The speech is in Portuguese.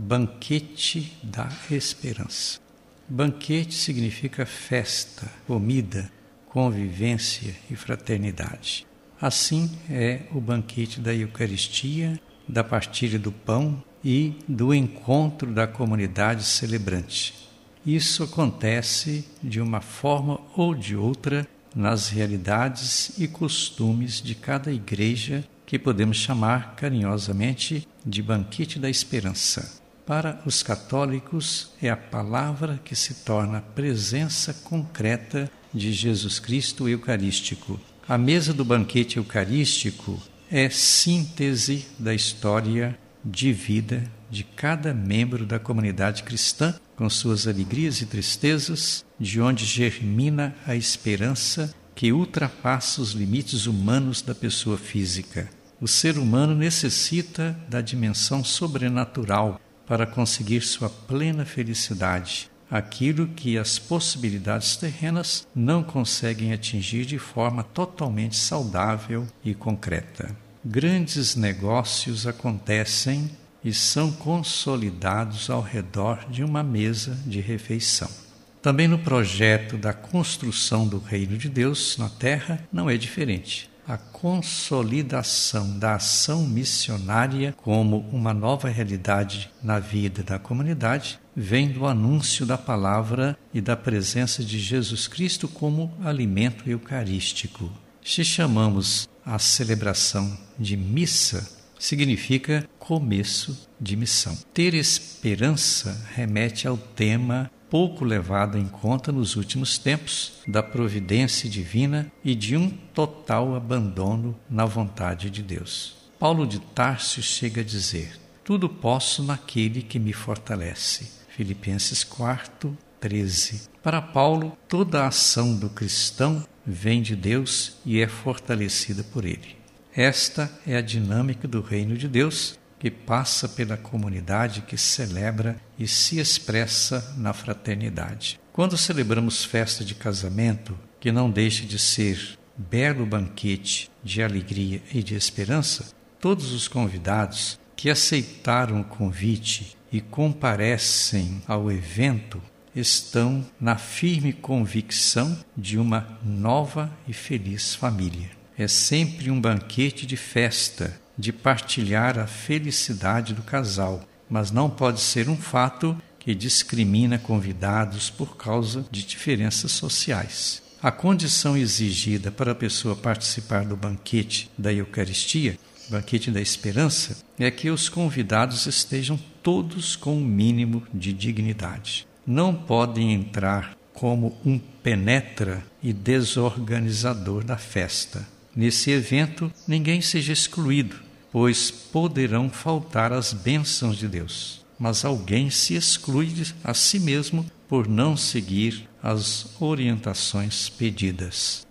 Banquete da Esperança. Banquete significa festa, comida, convivência e fraternidade. Assim é o banquete da Eucaristia, da partilha do pão e do encontro da comunidade celebrante. Isso acontece de uma forma ou de outra nas realidades e costumes de cada igreja que podemos chamar carinhosamente de banquete da esperança. Para os católicos, é a palavra que se torna presença concreta de Jesus Cristo Eucarístico. A mesa do banquete eucarístico é síntese da história de vida de cada membro da comunidade cristã, com suas alegrias e tristezas, de onde germina a esperança que ultrapassa os limites humanos da pessoa física. O ser humano necessita da dimensão sobrenatural para conseguir sua plena felicidade, aquilo que as possibilidades terrenas não conseguem atingir de forma totalmente saudável e concreta. Grandes negócios acontecem e são consolidados ao redor de uma mesa de refeição. Também no projeto da construção do reino de Deus na terra não é diferente a consolidação da ação missionária como uma nova realidade na vida da comunidade vem do anúncio da palavra e da presença de Jesus Cristo como alimento eucarístico. Se chamamos a celebração de missa, significa começo de missão. Ter esperança remete ao tema pouco levado em conta nos últimos tempos da providência divina e de um total abandono na vontade de Deus. Paulo de Tarso chega a dizer: Tudo posso naquele que me fortalece. Filipenses 4, 13. Para Paulo, toda a ação do cristão vem de Deus e é fortalecida por ele. Esta é a dinâmica do reino de Deus que passa pela comunidade que celebra e se expressa na fraternidade. Quando celebramos festa de casamento, que não deixa de ser belo banquete de alegria e de esperança, todos os convidados que aceitaram o convite e comparecem ao evento estão na firme convicção de uma nova e feliz família. É sempre um banquete de festa de partilhar a felicidade do casal, mas não pode ser um fato que discrimina convidados por causa de diferenças sociais. A condição exigida para a pessoa participar do banquete da Eucaristia, banquete da esperança, é que os convidados estejam todos com o um mínimo de dignidade. Não podem entrar como um penetra e desorganizador da festa. Nesse evento, ninguém seja excluído, pois poderão faltar as bênçãos de Deus. Mas alguém se exclui a si mesmo por não seguir as orientações pedidas.